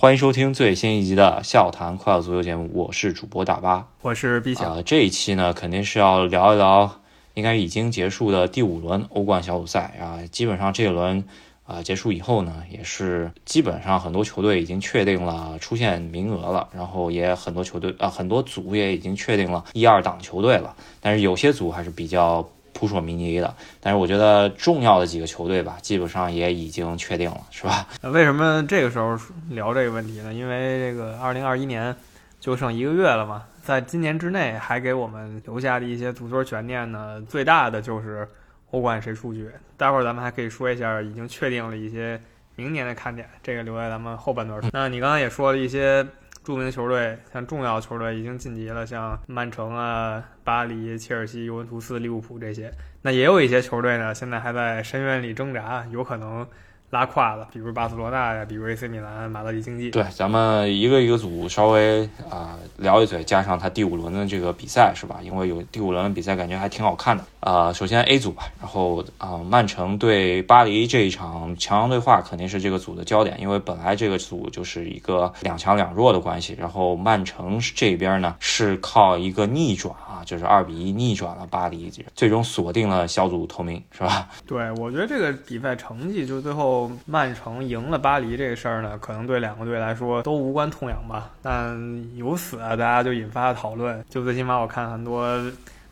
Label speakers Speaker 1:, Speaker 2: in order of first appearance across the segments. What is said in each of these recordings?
Speaker 1: 欢迎收听最新一集的笑谈快乐足球节目，我是主播大巴，
Speaker 2: 我是毕小。
Speaker 1: 呃，这一期呢，肯定是要聊一聊应该已经结束的第五轮欧冠小组赛啊。基本上这一轮啊结束以后呢，也是基本上很多球队已经确定了出线名额了，然后也很多球队啊很多组也已经确定了一二档球队了，但是有些组还是比较。扑朔迷离的，但是我觉得重要的几个球队吧，基本上也已经确定了，是吧？
Speaker 2: 为什么这个时候聊这个问题呢？因为这个二零二一年就剩一个月了嘛，在今年之内还给我们留下的一些足球悬念呢，最大的就是欧冠谁出局。待会儿咱们还可以说一下已经确定了一些明年的看点，这个留在咱们后半段说。那你刚才也说了一些。著名球队，像重要球队已经晋级了，像曼城啊、巴黎、切尔西、尤文图斯、利物浦这些。那也有一些球队呢，现在还在深渊里挣扎，有可能。拉胯了，比如巴塞罗那呀，比如 AC 米兰、马德里竞技。
Speaker 1: 对，咱们一个一个组稍微啊聊一嘴，加上他第五轮的这个比赛是吧？因为有第五轮的比赛，感觉还挺好看的啊。首先 A 组吧，然后啊，曼城对巴黎这一场强强对话肯定是这个组的焦点，因为本来这个组就是一个两强两弱的关系。然后曼城这边呢是靠一个逆转啊，就是二比一逆转了巴黎，最终锁定了小组头名，是吧？
Speaker 2: 对，我觉得这个比赛成绩就最后。曼城赢了巴黎这个事儿呢，可能对两个队来说都无关痛痒吧。但由此啊，大家就引发了讨论。就最起码我看很多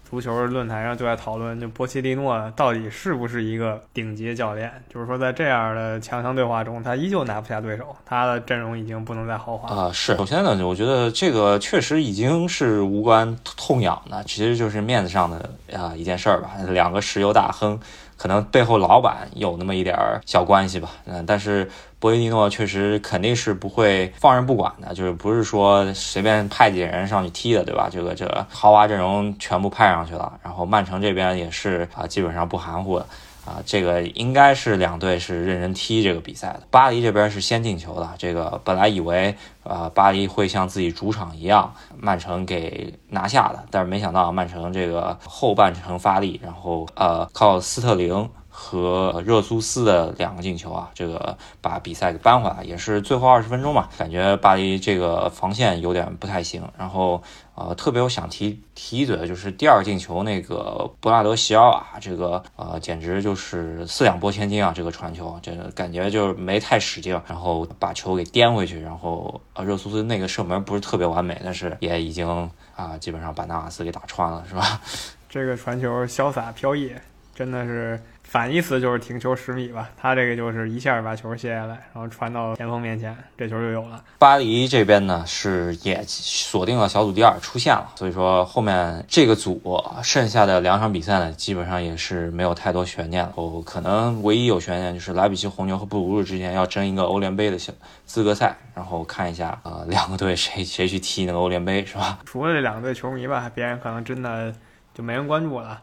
Speaker 2: 足球论坛上就在讨论，就波切蒂诺到底是不是一个顶级教练？就是说，在这样的强强对话中，他依旧拿不下对手，他的阵容已经不能再豪华
Speaker 1: 啊。是，首先呢，我觉得这个确实已经是无关痛痒的，其实就是面子上的啊一件事儿吧。两个石油大亨。可能背后老板有那么一点儿小关系吧，嗯，但是博伊尼诺确实肯定是不会放任不管的，就是不是说随便派几个人上去踢的，对吧？这个这个豪华阵容全部派上去了，然后曼城这边也是啊，基本上不含糊。啊，这个应该是两队是认真踢这个比赛的。巴黎这边是先进球的，这个本来以为啊巴黎会像自己主场一样，曼城给拿下的，但是没想到曼城这个后半程发力，然后呃靠斯特林。和热苏斯的两个进球啊，这个把比赛给扳回来，也是最后二十分钟嘛，感觉巴黎这个防线有点不太行。然后呃，特别我想提提一嘴的就是第二进球那个布拉德席尔瓦，这个呃简直就是四两拨千斤啊，这个传球，这个感觉就是没太使劲，然后把球给颠回去，然后呃热苏斯那个射门不是特别完美，但是也已经啊基本上把纳瓦斯给打穿了，是吧？
Speaker 2: 这个传球潇洒飘逸，真的是。反义词就是停球十米吧，他这个就是一下把球卸下来，然后传到前锋面前，这球就有了。
Speaker 1: 巴黎这边呢是也锁定了小组第二出线了，所以说后面这个组剩下的两场比赛呢，基本上也是没有太多悬念了。哦，可能唯一有悬念就是莱比锡红牛和布鲁日之间要争一个欧联杯的小资格赛，然后看一下啊两个队谁谁去踢那个欧联杯是吧？
Speaker 2: 除了这两个队球迷吧，别人可能真的就没人关注了。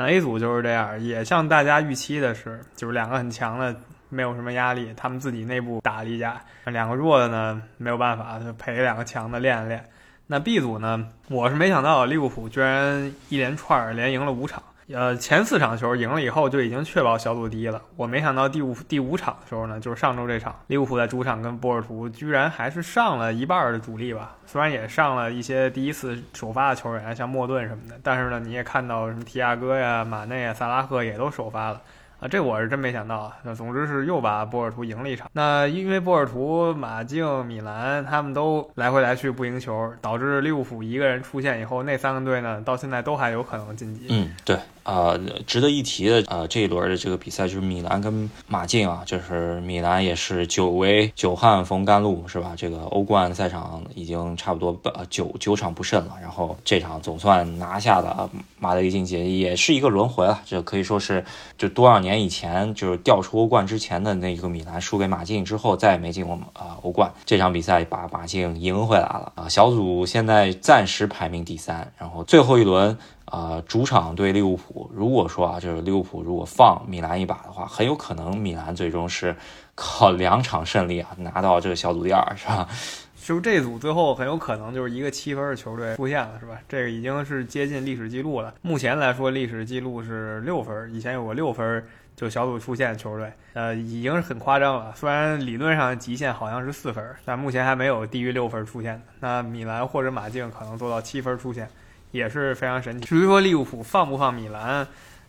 Speaker 2: 那 A 组就是这样，也像大家预期的是，就是两个很强的，没有什么压力，他们自己内部打了一架；两个弱的呢，没有办法，就陪两个强的练练。那 B 组呢，我是没想到利物浦居然一连串连赢了五场。呃，前四场球赢了以后就已经确保小组第一了。我没想到第五第五场的时候呢，就是上周这场，利物浦在主场跟波尔图，居然还是上了一半的主力吧。虽然也上了一些第一次首发的球员，像莫顿什么的，但是呢，你也看到什么提亚戈呀、马内啊、萨拉赫也都首发了。啊，这我是真没想到。那总之是又把波尔图赢了一场。那因为波尔图、马竞、米兰他们都来回来去不赢球，导致利物浦一个人出现以后，那三个队呢，到现在都还有可能晋级。
Speaker 1: 嗯，对。啊，值得一提的啊，这一轮的这个比赛就是米兰跟马竞啊，就是米兰也是久违久旱逢甘露，是吧？这个欧冠赛场已经差不多呃九九场不胜了，然后这场总算拿下了马德里竞技，也是一个轮回了。这可以说是就多少年以前就是调出欧冠之前的那个米兰输给马竞之后再也没进过啊欧冠，这场比赛把马竞赢回来了啊！小组现在暂时排名第三，然后最后一轮。啊，主场对利物浦，如果说啊，就是利物浦如果放米兰一把的话，很有可能米兰最终是靠两场胜利啊拿到这个小组第二，是吧？
Speaker 2: 就这组最后很有可能就是一个七分的球队出现了，是吧？这个已经是接近历史记录了。目前来说，历史记录是六分，以前有过六分就小组出线球队，呃，已经是很夸张了。虽然理论上极限好像是四分，但目前还没有低于六分出现的。那米兰或者马竞可能做到七分出线，也是非常神奇。至于说利物浦放不放米兰，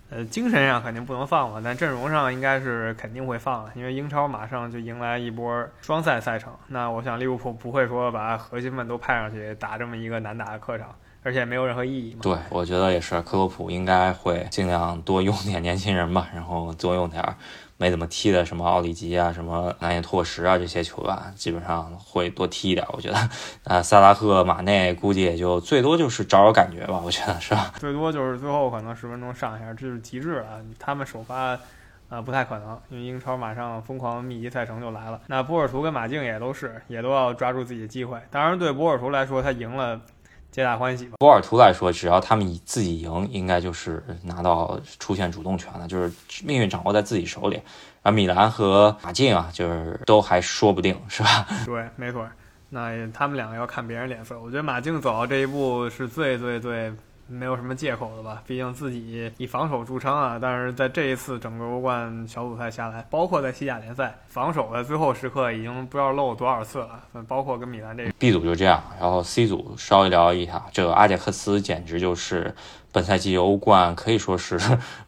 Speaker 2: 呃，精神上肯定不能放了，但阵容上应该是肯定会放了，因为英超马上就迎来一波双赛赛程。那我想利物浦不会说把核心们都派上去打这么一个难打的客场。而且没有任何意义嘛？
Speaker 1: 对，我觉得也是。克洛普应该会尽量多用点年轻人吧，然后多用点没怎么踢的，什么奥里吉啊、什么南野拓实啊这些球员，基本上会多踢一点。我觉得，呃，萨拉赫、马内估计也就最多就是找找感觉吧，我觉得是吧？
Speaker 2: 最多就是最后可能十分钟上一下，这是极致了。他们首发，呃，不太可能，因为英超马上疯狂密集赛程就来了。那波尔图跟马竞也都是，也都要抓住自己的机会。当然，对波尔图来说，他赢了。皆大欢喜吧。
Speaker 1: 波尔图来说，只要他们自己赢，应该就是拿到出现主动权了，就是命运掌握在自己手里。而米兰和马竞啊，就是都还说不定，是吧？
Speaker 2: 对，没错。那他们两个要看别人脸色。我觉得马竞走到这一步是最最最。没有什么借口的吧？毕竟自己以防守著称啊。但是在这一次整个欧冠小组赛下来，包括在西甲联赛，防守在最后时刻已经不知道漏多少次了。包括跟米兰这
Speaker 1: B 组就这样，然后 C 组稍微聊一下，这个阿贾克斯简直就是本赛季欧冠可以说是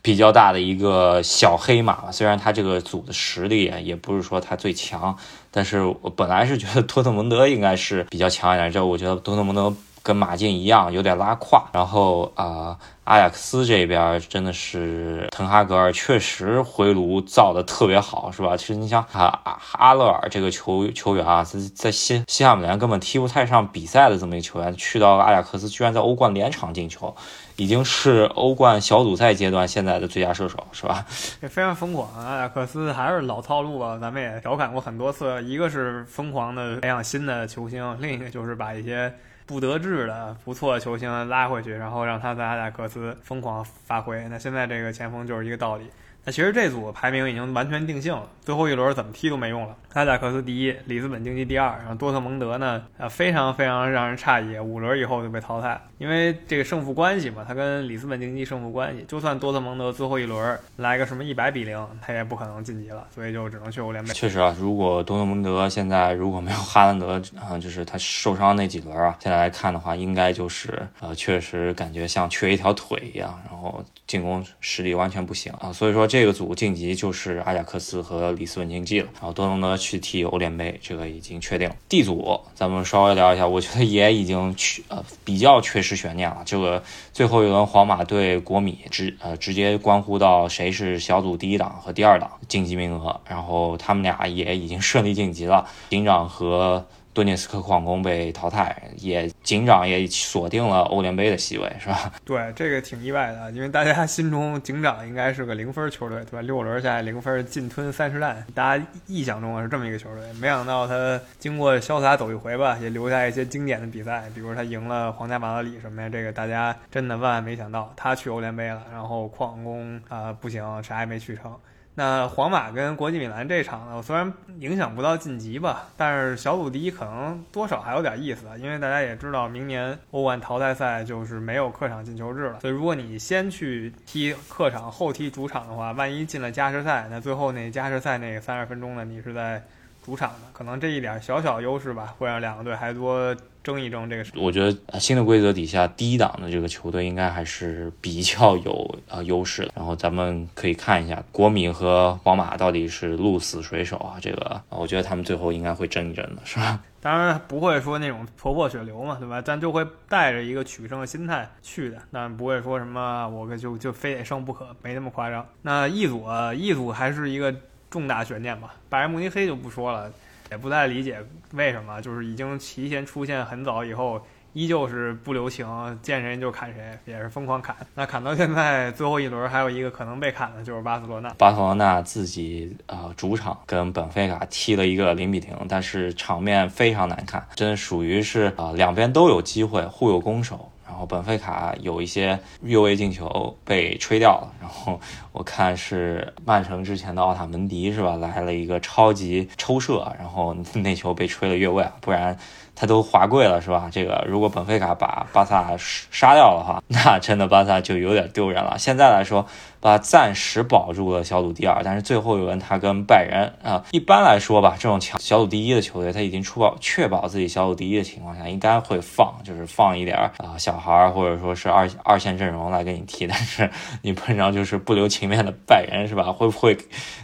Speaker 1: 比较大的一个小黑马。虽然他这个组的实力也不是说他最强，但是我本来是觉得多特蒙德应该是比较强一点。这我觉得多特蒙德。跟马竞一样，有点拉胯。然后啊，阿贾克斯这边真的是滕哈格尔确实回炉造的特别好，是吧？其实你像啊阿勒尔这个球球员啊，在在西西汉姆联根本踢不太上比赛的这么一个球员，去到阿贾克斯居然在欧冠连场进球，已经是欧冠小组赛阶段现在的最佳射手，是吧？
Speaker 2: 也非常疯狂。阿贾克斯还是老套路啊，咱们也调侃过很多次，一个是疯狂的培养新的球星，另一个就是把一些。不得志的不错的球星拉回去，然后让他在阿贾克斯疯狂发挥。那现在这个前锋就是一个道理。那其实这组排名已经完全定性了，最后一轮怎么踢都没用了。阿贾克斯第一，里斯本竞技第二，然后多特蒙德呢，啊，非常非常让人诧异，五轮以后就被淘汰。因为这个胜负关系嘛，他跟里斯本竞技胜负关系，就算多特蒙德最后一轮来个什么一百比零，他也不可能晋级了，所以就只能去欧联杯。
Speaker 1: 确实啊，如果多特蒙德现在如果没有哈兰德啊，就是他受伤那几轮啊，现在来看的话，应该就是呃，确实感觉像缺一条腿一样，然后进攻实力完全不行啊，所以说。这个组晋级就是阿贾克斯和里斯本竞技了，然后多隆德去踢欧联杯，这个已经确定。D 组咱们稍微聊一下，我觉得也已经缺呃比较缺失悬念了。这个最后一轮皇马对国米直呃直接关乎到谁是小组第一档和第二档晋级名额，然后他们俩也已经顺利晋级了。警长和顿涅斯克矿工被淘汰，也警长也锁定了欧联杯的席位，是吧？
Speaker 2: 对，这个挺意外的，因为大家心中警长应该是个零分球队，对吧？六轮下来零分，进吞三十弹，大家臆想中是这么一个球队，没想到他经过潇洒走一回吧，也留下一些经典的比赛，比如他赢了皇家马德里什么呀，这个大家真的万万没想到，他去欧联杯了，然后矿工啊不行，啥也没去成。那皇马跟国际米兰这场呢，虽然影响不到晋级吧，但是小组第一可能多少还有点意思啊，因为大家也知道，明年欧冠淘汰赛就是没有客场进球制了，所以如果你先去踢客场，后踢主场的话，万一进了加时赛，那最后那加时赛那三十分钟呢，你是在。主场的可能这一点小小优势吧，会让两个队还多争一争这个。
Speaker 1: 我觉得新的规则底下，低档的这个球队应该还是比较有呃优势的。然后咱们可以看一下国米和皇马到底是鹿死谁手啊？这个我觉得他们最后应该会争一争的，是吧？
Speaker 2: 当然不会说那种头破血流嘛，对吧？咱就会带着一个取胜的心态去的，但不会说什么我就就非得胜不可，没那么夸张。那一组啊一组还是一个。重大悬念吧，拜仁慕尼黑就不说了，也不太理解为什么，就是已经提前出现很早以后，依旧是不留情，见谁就砍谁，也是疯狂砍。那砍到现在最后一轮，还有一个可能被砍的就是巴塞罗那。
Speaker 1: 巴塞罗那自己呃主场跟本菲卡踢了一个零比零，但是场面非常难看，真属于是啊两边都有机会，互有攻守。然后本菲卡有一些越位进球被吹掉了，然后我看是曼城之前的奥塔门迪是吧，来了一个超级抽射，然后那球被吹了越位，不然他都滑跪了是吧？这个如果本菲卡把巴萨杀掉的话，那真的巴萨就有点丢人了。现在来说，把暂时保住了小组第二，但是最后一轮他跟拜仁啊，一般来说吧，这种强小组第一的球队，他已经出保确保自己小组第一的情况下，应该会放，就是放一点啊小孩儿或者说是二二线阵容来给你踢，但是你碰上就是不留情面的拜仁是吧？会不会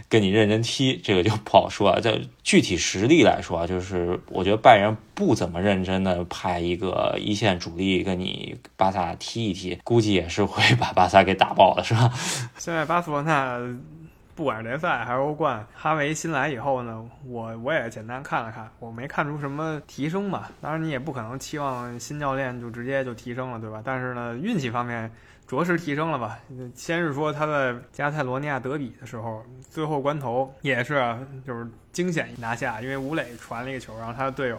Speaker 1: 跟你认真踢？这个就不好说了。在具体实力来说啊，就是我觉得拜仁不怎么认真的派一个一线主力跟你巴萨踢一踢，估计也是会把巴萨给打爆的，是吧？
Speaker 2: 现在巴塞罗那不管是联赛还是欧冠，哈维新来以后呢，我我也简单看了看，我没看出什么提升吧。当然你也不可能期望新教练就直接就提升了，对吧？但是呢，运气方面着实提升了吧。先是说他在加泰罗尼亚德比的时候，最后关头也是就是惊险拿下，因为吴磊传了一个球，然后他的队友。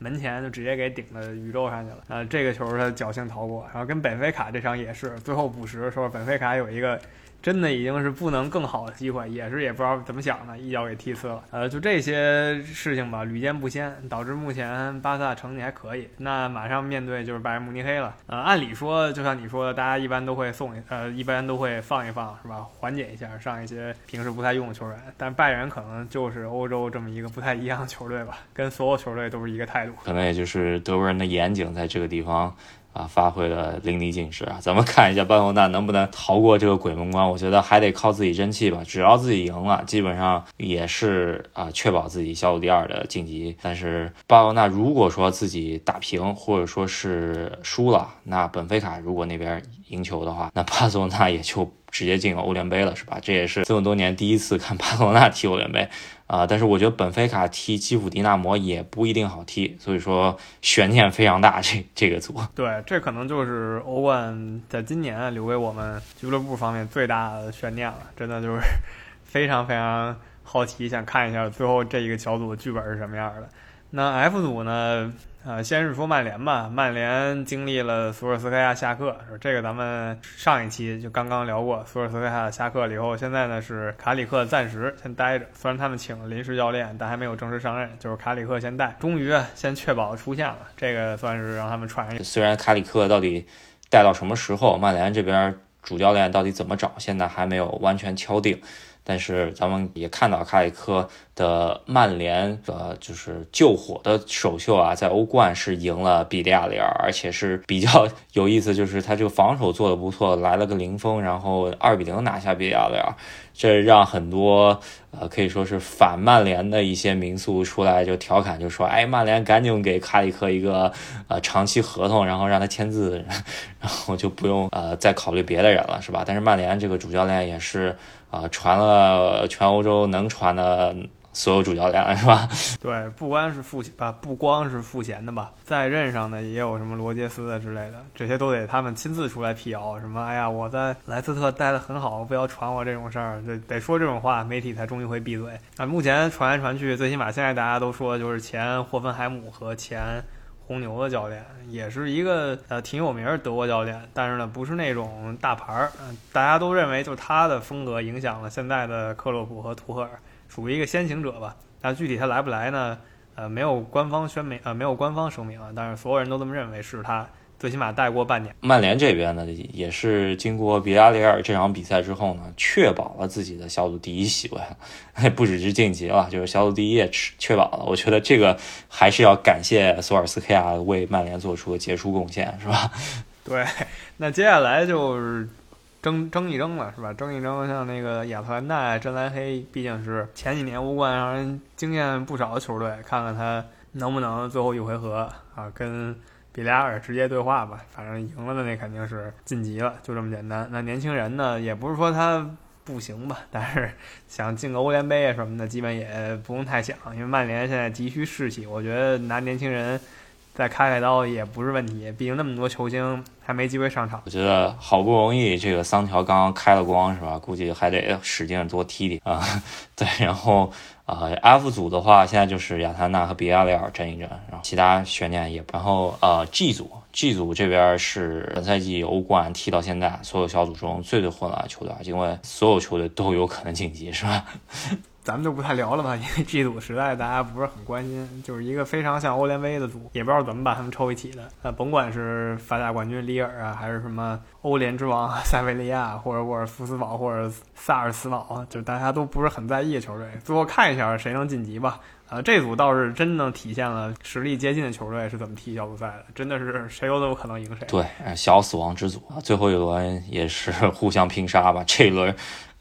Speaker 2: 门前就直接给顶到宇宙上去了，呃，这个球他侥幸逃过，然后跟本菲卡这场也是，最后补时的时候，本菲卡有一个。真的已经是不能更好的机会，也是也不知道怎么想的，一脚给踢呲了。呃，就这些事情吧，屡见不鲜，导致目前巴萨成绩还可以。那马上面对就是拜仁慕尼黑了。呃，按理说，就像你说的，大家一般都会送，呃，一般都会放一放，是吧？缓解一下上一些平时不太用的球员。但拜仁可能就是欧洲这么一个不太一样的球队吧，跟所有球队都是一个态度。
Speaker 1: 可能也就是德国人的严谨在这个地方。啊，发挥的淋漓尽致啊！咱们看一下巴塞罗那能不能逃过这个鬼门关？我觉得还得靠自己争气吧。只要自己赢了，基本上也是啊，确保自己小组第二的晋级。但是巴塞罗那如果说自己打平或者说是输了，那本菲卡如果那边赢球的话，那巴塞罗那也就直接进欧联杯了，是吧？这也是这么多年第一次看巴塞罗那踢欧联杯。啊，但是我觉得本菲卡踢基辅迪纳摩也不一定好踢，所以说悬念非常大。这这个组，
Speaker 2: 对，这可能就是欧冠在今年留给我们俱乐部方面最大的悬念了。真的就是 非常非常好奇，想看一下最后这一个小组的剧本是什么样的。那 F 组呢？呃，先是说曼联吧，曼联经历了索尔斯克亚下课，这个咱们上一期就刚刚聊过，索尔斯克亚下课了以后，现在呢是卡里克暂时先待着，虽然他们请了临时教练，但还没有正式上任，就是卡里克先带，终于先确保出现了，这个算是让他们传上。
Speaker 1: 虽然卡里克到底带到什么时候，曼联这边主教练到底怎么找，现在还没有完全敲定。但是咱们也看到卡里克的曼联，呃，就是救火的首秀啊，在欧冠是赢了比利亚雷尔，而且是比较有意思，就是他这个防守做的不错，来了个零封，然后二比零拿下比利亚雷尔，这让很多呃可以说是反曼联的一些民宿出来就调侃，就说，哎，曼联赶紧给卡里克一个呃长期合同，然后让他签字，然后就不用呃再考虑别的人了，是吧？但是曼联这个主教练也是。啊，传了全欧洲能传的所有主教练了，是吧？
Speaker 2: 对，不光是付啊，不光是付钱的吧，在任上的也有什么罗杰斯的之类的，这些都得他们亲自出来辟谣。什么，哎呀，我在莱斯特待的很好，不要传我这种事儿，得得说这种话，媒体才终于会闭嘴。啊，目前传来传去，最起码现在大家都说，就是前霍芬海姆和前。红牛的教练也是一个呃挺有名的德国教练，但是呢不是那种大牌儿，嗯，大家都认为就是他的风格影响了现在的克洛普和图赫尔，属于一个先行者吧。但具体他来不来呢？呃，没有官方宣明，呃，没有官方声明啊，但是所有人都这么认为是他。最起码带过半年。
Speaker 1: 曼联这边呢，也是经过比亚雷尔这场比赛之后呢，确保了自己的小组第一席位，不只是晋级了，就是小组第一也确保了。我觉得这个还是要感谢索尔斯克亚为曼联做出的杰出贡献，是吧？
Speaker 2: 对，那接下来就是争争一争了，是吧？争一争，像那个亚特兰大、真蓝黑，毕竟是前几年欧冠让人惊艳不少的球队，看看他能不能最后一回合啊跟。比利亚尔直接对话吧，反正赢了的那肯定是晋级了，就这么简单。那年轻人呢，也不是说他不行吧，但是想进个欧联杯啊什么的，基本也不用太想，因为曼联现在急需士气，我觉得拿年轻人再开开刀也不是问题，毕竟那么多球星还没机会上场。
Speaker 1: 我觉得好不容易这个桑乔刚刚开了光是吧？估计还得使劲多踢踢啊。对，然后。啊，F 组的话，现在就是亚特兰大和比亚雷尔争一争，然后其他悬念也。然后呃，G 组，G 组这边是本赛季欧冠踢到现在所有小组中最最混乱的球队，因为所有球队都有可能晋级，是吧？
Speaker 2: 咱们就不太聊了吧，因为这组实在大家不是很关心，就是一个非常像欧联杯的组，也不知道怎么把他们抽一起的。呃，甭管是法甲冠军里尔啊，还是什么欧联之王塞维利亚，或者沃尔夫斯堡，或者萨尔茨堡，就大家都不是很在意的球队。最后看一下谁能晋级吧。呃，这组倒是真的体现了实力接近的球队是怎么踢小组赛的，真的是谁都有可能赢谁。
Speaker 1: 对，小死亡之组啊，最后一轮也是互相拼杀吧。这一轮。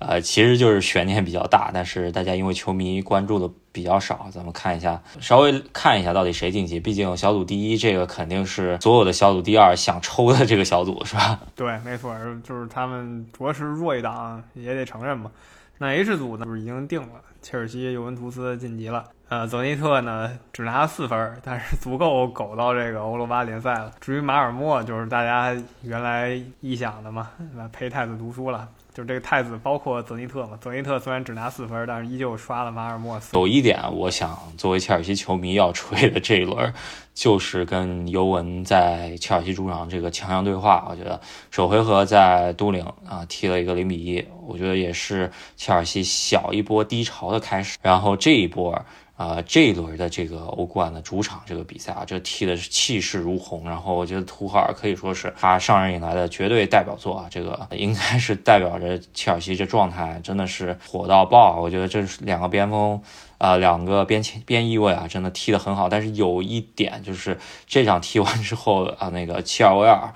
Speaker 1: 呃，其实就是悬念比较大，但是大家因为球迷关注的比较少，咱们看一下，稍微看一下到底谁晋级。毕竟小组第一这个肯定是所有的小组第二想抽的这个小组，是吧？
Speaker 2: 对，没错，就是他们着实弱一档，也得承认嘛。那 H 组呢，不是已经定了，切尔西、尤文图斯晋级了。呃，泽尼特呢只拿了四分，但是足够苟到这个欧罗巴联赛了。至于马尔默，就是大家原来臆想的嘛，陪太子读书了。就是这个太子，包括泽尼特嘛。泽尼特虽然只拿四分，但是依旧刷了马尔默斯。
Speaker 1: 有一点，我想作为切尔西球迷要吹的这一轮，就是跟尤文在切尔西主场这个强强对话。我觉得首回合在都灵啊踢了一个零比一，我觉得也是切尔西小一波低潮的开始。然后这一波。啊，这一轮的这个欧冠的主场这个比赛啊，这踢的是气势如虹。然后我觉得图赫尔可以说是他上任以来的绝对代表作啊，这个 应该是代表着切尔西这状态真的是火到爆啊。我觉得这是两个边锋，呃，两个边前边翼位啊，真的踢得很好。但是有一点就是这场踢完之后啊，那个切尔维尔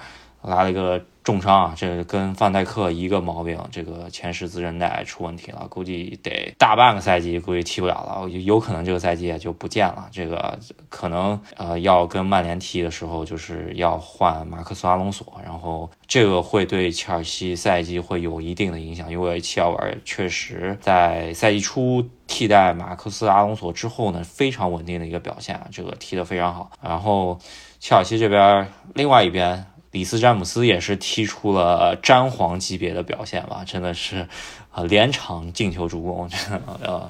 Speaker 1: 来了一个。重伤啊，这跟范戴克一个毛病，这个前十字韧带出问题了，估计得大半个赛季，估计踢不了了，有可能这个赛季也就不见了。这个可能呃要跟曼联踢的时候，就是要换马克斯阿隆索，然后这个会对切尔西赛季会有一定的影响，因为切尔维确实在赛季初替代马克斯阿隆索之后呢，非常稳定的一个表现啊，这个踢得非常好。然后切尔西这边另外一边。里斯詹姆斯也是踢出了詹皇级别的表现吧，真的是，啊，连场进球助攻，真的，呃，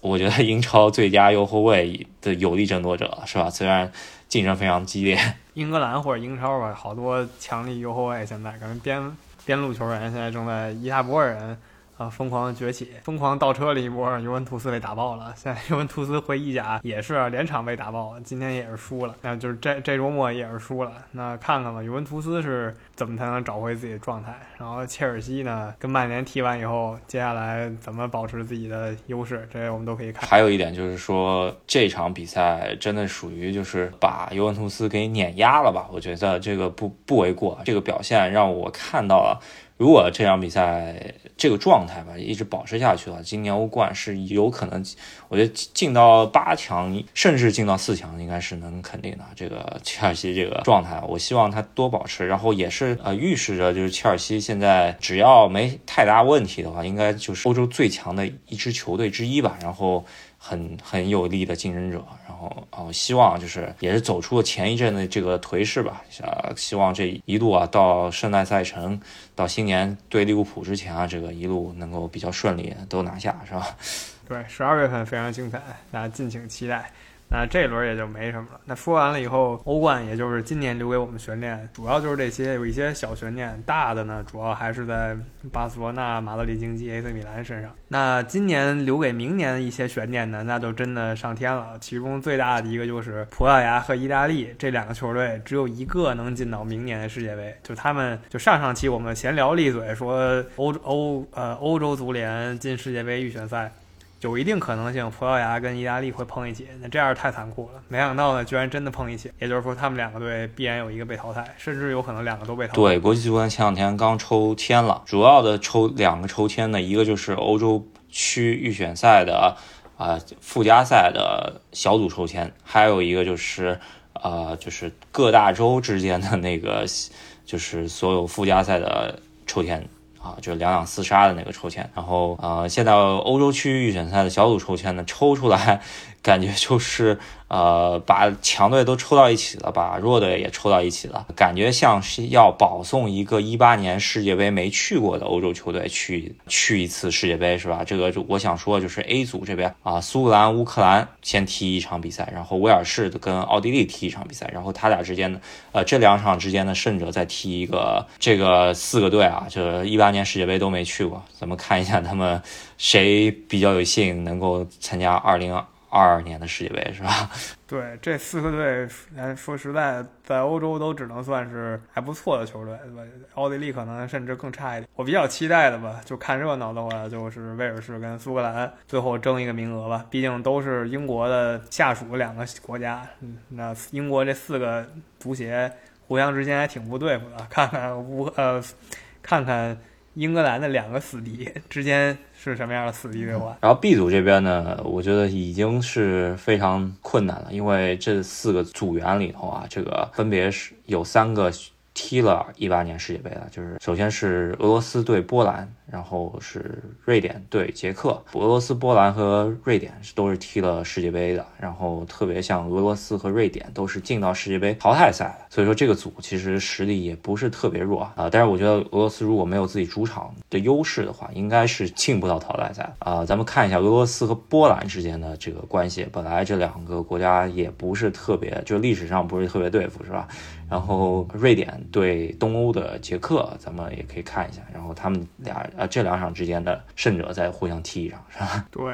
Speaker 1: 我觉得英超最佳右后卫的有力争夺者是吧？虽然竞争非常激烈，
Speaker 2: 英格兰或者英超吧，好多强力右后卫现在感觉边边路球员现在正在一大波人。啊！疯狂的崛起，疯狂倒车了一波，尤文图斯被打爆了。现在 尤文图斯回意甲也是连场被打爆，今天也是输了。那就是这这周末也是输了。那看看吧，尤文图斯是怎么才能找回自己的状态？然后切尔西呢，跟曼联踢完以后，接下来怎么保持自己的优势？这些我们都可以看。
Speaker 1: 还有一点就是说，这场比赛真的属于就是把尤文图斯给碾压了吧？我觉得这个不不为过。这个表现让我看到了。如果这场比赛这个状态吧一直保持下去了，今年欧冠是有可能，我觉得进到八强，甚至进到四强，应该是能肯定的。这个切尔西这个状态，我希望他多保持，然后也是呃预示着就是切尔西现在只要没太大问题的话，应该就是欧洲最强的一支球队之一吧。然后。很很有力的竞争者，然后啊，希望就是也是走出了前一阵的这个颓势吧。啊，希望这一路啊到圣诞赛程，到新年对利物浦之前啊，这个一路能够比较顺利，都拿下，是吧？
Speaker 2: 对，十二月份非常精彩，大家敬请期待。那这轮也就没什么了。那说完了以后，欧冠也就是今年留给我们悬念，主要就是这些，有一些小悬念。大的呢，主要还是在巴塞罗那、马德里竞技、AC 米兰身上。那今年留给明年的一些悬念呢，那就真的上天了。其中最大的一个就是葡萄牙和意大利这两个球队，只有一个能进到明年的世界杯。就他们，就上上期我们闲聊利嘴说欧欧呃欧洲足联进世界杯预选赛。有一定可能性，葡萄牙跟意大利会碰一起，那这样太残酷了。没想到呢，居然真的碰一起，也就是说，他们两个队必然有一个被淘汰，甚至有可能两个都被淘汰。
Speaker 1: 对，国际足联前两天刚抽签了，主要的抽两个抽签呢，一个就是欧洲区预选赛的啊附加赛的小组抽签，还有一个就是呃就是各大洲之间的那个就是所有附加赛的抽签。啊，就是两两厮杀的那个抽签，然后呃，现在欧洲区预选赛的小组抽签呢，抽出来感觉就是呃，把强队都抽到一起了，把弱队也抽到一起了，感觉像是要保送一个一八年世界杯没去过的欧洲球队去去一次世界杯，是吧？这个我想说就是 A 组这边啊，苏格兰、乌克兰先踢一场比赛，然后威尔士跟奥地利踢一场比赛，然后他俩之间的呃这两场之间的胜者再踢一个，这个四个队啊，这一八年世界杯都没去过，咱们看一下他们谁比较有幸能够参加二零二。二二年的世界杯是吧？
Speaker 2: 对，这四个队，说实在，在欧洲都只能算是还不错的球队，对吧？奥地利可能甚至更差一点。我比较期待的吧，就看热闹的话，就是威尔士跟苏格兰最后争一个名额吧。毕竟都是英国的下属两个国家，那英国这四个足协互相之间还挺不对付的。看看乌呃，看看。英格兰的两个死敌 之间是什么样的死敌对话？
Speaker 1: 然后 B 组这边呢，我觉得已经是非常困难了，因为这四个组员里头啊，这个分别是有三个踢了一八年世界杯的，就是首先是俄罗斯对波兰。然后是瑞典对捷克，俄罗斯、波兰和瑞典是都是踢了世界杯的。然后特别像俄罗斯和瑞典都是进到世界杯淘汰赛，所以说这个组其实实力也不是特别弱啊。但是我觉得俄罗斯如果没有自己主场的优势的话，应该是进不到淘汰赛啊。咱们看一下俄罗斯和波兰之间的这个关系，本来这两个国家也不是特别，就历史上不是特别对付，是吧？然后瑞典对东欧的捷克，咱们也可以看一下。然后他们俩。啊，这两场之间的胜者再互相踢一场，是吧？
Speaker 2: 对，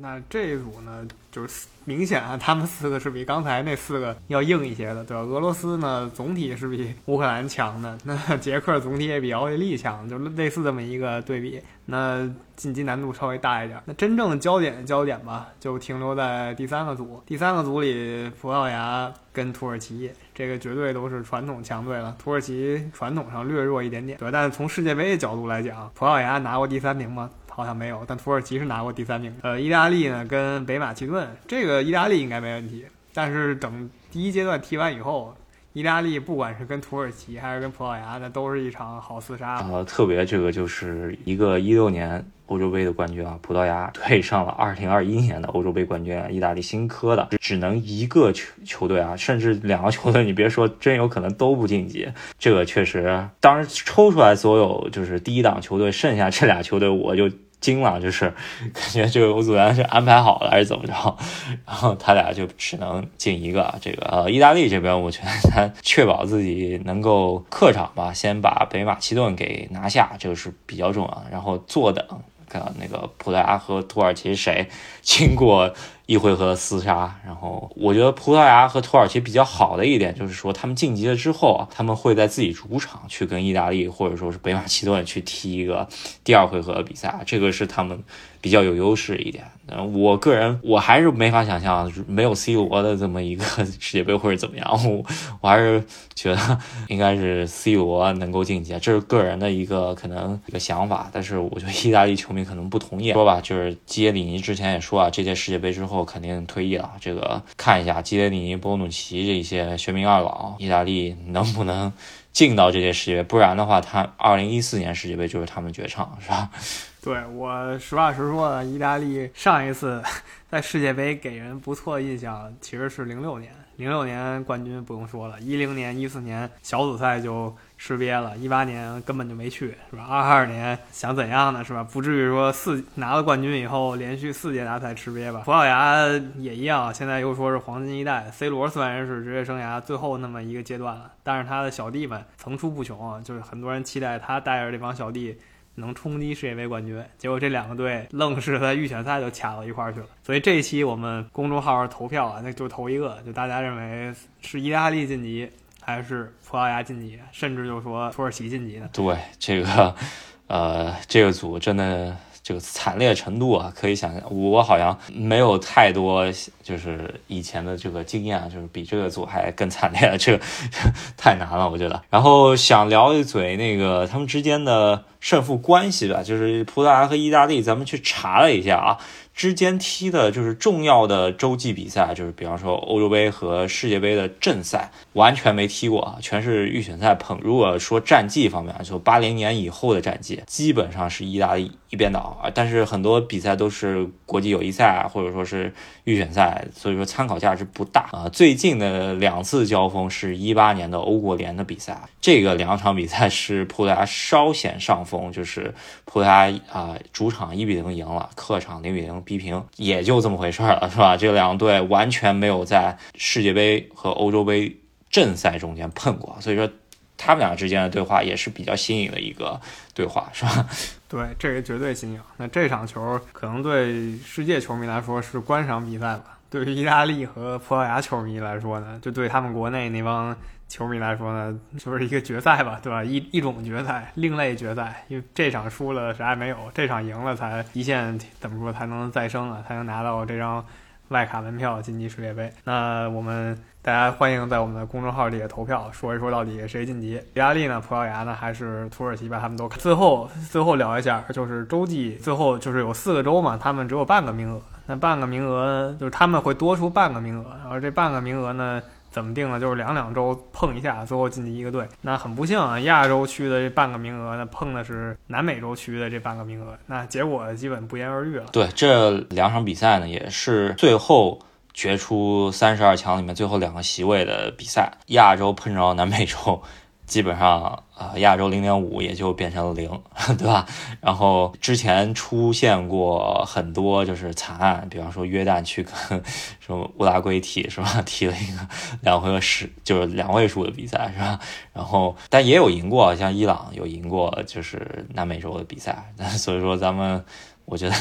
Speaker 2: 那这一组呢，就是明显啊，他们四个是比刚才那四个要硬一些的，对吧？俄罗斯呢，总体是比乌克兰强的，那 捷克总体也比奥地利强，就类似这么一个对比。那晋级难度稍微大一点。那真正的焦点焦点吧，就停留在第三个组。第三个组里，葡萄牙跟土耳其，这个绝对都是传统强队了。土耳其传统上略弱一点点，对。但是从世界杯的角度来讲，葡萄牙拿过第三名吗？好像没有。但土耳其是拿过第三名。呃，意大利呢跟北马其顿，这个意大利应该没问题。但是等第一阶段踢完以后。意大利不管是跟土耳其还是跟葡萄牙，那都是一场好厮杀。
Speaker 1: 呃，特别这个就是一个一六年欧洲杯的冠军啊，葡萄牙对上了二零二一年的欧洲杯冠军啊意大利新科的，只能一个球球队啊，甚至两个球队，你别说，真有可能都不晋级。这个确实，当时抽出来所有就是第一档球队，剩下这俩球队，我就。惊了，就是感觉这个欧组联是安排好了还是怎么着，然后他俩就只能进一个。这个呃，意大利这边我觉得他确保自己能够客场吧，先把北马其顿给拿下，这个是比较重要的。然后坐等看那个葡萄牙和土耳其谁经过。一回合厮杀，然后我觉得葡萄牙和土耳其比较好的一点就是说，他们晋级了之后啊，他们会在自己主场去跟意大利或者说是北马其顿去踢一个第二回合的比赛，这个是他们比较有优势一点。我个人我还是没法想象没有 C 罗的这么一个世界杯会是怎么样，我我还是觉得应该是 C 罗能够晋级，这是个人的一个可能一个想法，但是我觉得意大利球迷可能不同意。说吧，就是基耶里尼之前也说啊，这届世界杯之后。肯定退役了。这个看一下基耶里尼、波努奇这些玄冥二老，意大利能不能进到这届世界杯？不然的话，他二零一四年世界杯就是他们绝唱，是吧？
Speaker 2: 对我实话实说，意大利上一次 在世界杯给人不错印象，其实是零六年。零六年冠军不用说了，一零年、一四年小组赛就。失憋了，一八年根本就没去，是吧？二二年想怎样呢，是吧？不至于说四拿了冠军以后连续四届大赛吃瘪吧？葡萄牙也一样，现在又说是黄金一代，C 罗虽然是职业生涯最后那么一个阶段了，但是他的小弟们层出不穷，就是很多人期待他带着这帮小弟能冲击世界杯冠军，结果这两个队愣是在预选赛就卡到一块儿去了。所以这一期我们公众号投票啊，那就投一个，就大家认为是意大利晋级。还是葡萄牙晋级，甚至就说土耳其晋级的。
Speaker 1: 对这个，呃，这个组真的这个惨烈程度啊，可以想象。我好像没有太多，就是以前的这个经验，就是比这个组还更惨烈。这个太难了，我觉得。然后想聊一嘴那个他们之间的。胜负关系吧，就是葡萄牙和意大利，咱们去查了一下啊。之间踢的就是重要的洲际比赛，就是比方说欧洲杯和世界杯的正赛，完全没踢过啊，全是预选赛碰。如果说战绩方面，就八零年以后的战绩，基本上是意大利一边倒啊。但是很多比赛都是国际友谊赛啊或者说是预选赛，所以说参考价值不大啊。最近的两次交锋是一八年的欧国联的比赛，这个两场比赛是葡萄牙稍显上风，就是葡萄牙啊主场一比零赢了，客场零比零。逼平也就这么回事儿了，是吧？这两队完全没有在世界杯和欧洲杯正赛中间碰过，所以说他们俩之间的对话也是比较新颖的一个对话，是吧？
Speaker 2: 对，这个绝对新颖。那这场球可能对世界球迷来说是观赏比赛吧？对于意大利和葡萄牙球迷来说呢，就对他们国内那帮。球迷来说呢，就是一个决赛吧，对吧？一一种决赛，另类决赛。因为这场输了啥也没有，这场赢了才一线怎么说才能再生啊？才能拿到这张外卡门票晋级世界杯。那我们大家欢迎在我们的公众号里投票，说一说到底谁晋级？意大利呢？葡萄牙呢？还是土耳其？把他们都看。最后最后聊一下，就是洲际最后就是有四个州嘛，他们只有半个名额。那半个名额就是他们会多出半个名额，然后这半个名额呢？怎么定呢？就是两两周碰一下，最后晋级一个队。那很不幸啊，亚洲区的这半个名额呢，碰的是南美洲区的这半个名额。那结果基本不言而喻了。
Speaker 1: 对，这两场比赛呢，也是最后决出三十二强里面最后两个席位的比赛。亚洲碰着南美洲。基本上啊，亚洲零点五也就变成了零，对吧？然后之前出现过很多就是惨案，比方说约旦去跟什么乌拉圭踢是吧？踢了一个两回合十，就是两位数的比赛是吧？然后但也有赢过，像伊朗有赢过，就是南美洲的比赛。所以说咱们我觉得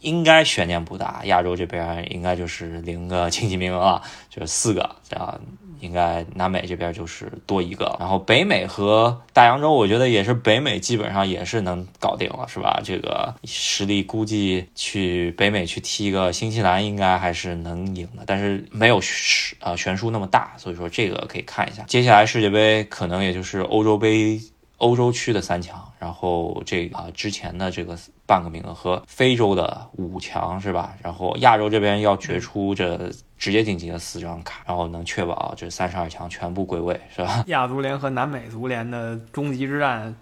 Speaker 1: 应该悬念不大，亚洲这边应该就是零个晋级名额了，就是四个这样。应该南美这边就是多一个，然后北美和大洋洲，我觉得也是北美基本上也是能搞定了，是吧？这个实力估计去北美去踢一个新西兰，应该还是能赢的，但是没有啊悬殊那么大，所以说这个可以看一下。接下来世界杯可能也就是欧洲杯。欧洲区的三强，然后这啊之前的这个半个名额和非洲的五强是吧？然后亚洲这边要决出这直接晋级的四张卡，然后能确保这三十二强全部归位是吧？
Speaker 2: 亚足联和南美足联的终极之战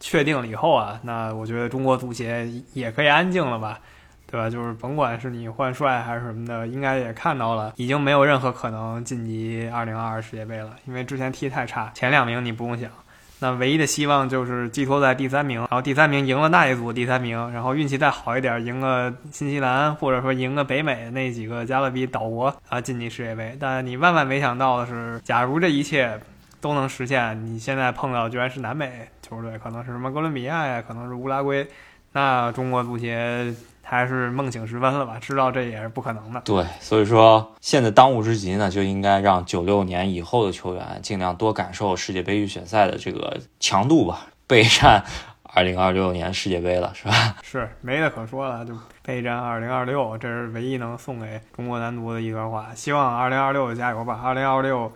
Speaker 2: 确定了以后啊，那我觉得中国足协也可以安静了吧，对吧？就是甭管是你换帅还是什么的，应该也看到了，已经没有任何可能晋级二零二二世界杯了，因为之前踢太差，前两名你不用想。那唯一的希望就是寄托在第三名，然后第三名赢了那一组第三名，然后运气再好一点，赢了新西兰，或者说赢了北美那几个加勒比岛国啊，晋级世界杯。但你万万没想到的是，假如这一切都能实现，你现在碰到居然是南美球队，可能是什么哥伦比亚呀，可能是乌拉圭，那中国足协。还是梦醒时分了吧？知道这也是不可能的。
Speaker 1: 对，所以说现在当务之急呢，就应该让九六年以后的球员尽量多感受世界杯预选赛的这个强度吧，备战 二零二六年世界杯了，是吧？
Speaker 2: 是没得可说了，就备战二零二六，这是唯一能送给中国男足的一段话。希望二零二六加油吧！二零二六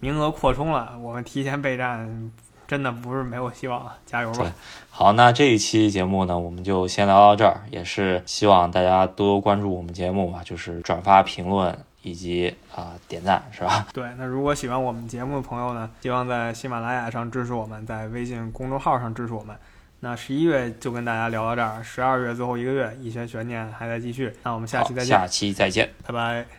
Speaker 2: 名额扩充了，我们提前备战。真的不是没有希望啊！加油吧！
Speaker 1: 好，那这一期节目呢，我们就先聊到这儿，也是希望大家多多关注我们节目吧，就是转发、评论以及啊点赞，是吧？
Speaker 2: 对，那如果喜欢我们节目的朋友呢，希望在喜马拉雅上支持我们，在微信公众号上支持我们。那十一月就跟大家聊到这儿，十二月最后一个月，一些悬念还在继续。那我们下期再见，
Speaker 1: 下期再见，
Speaker 2: 拜拜。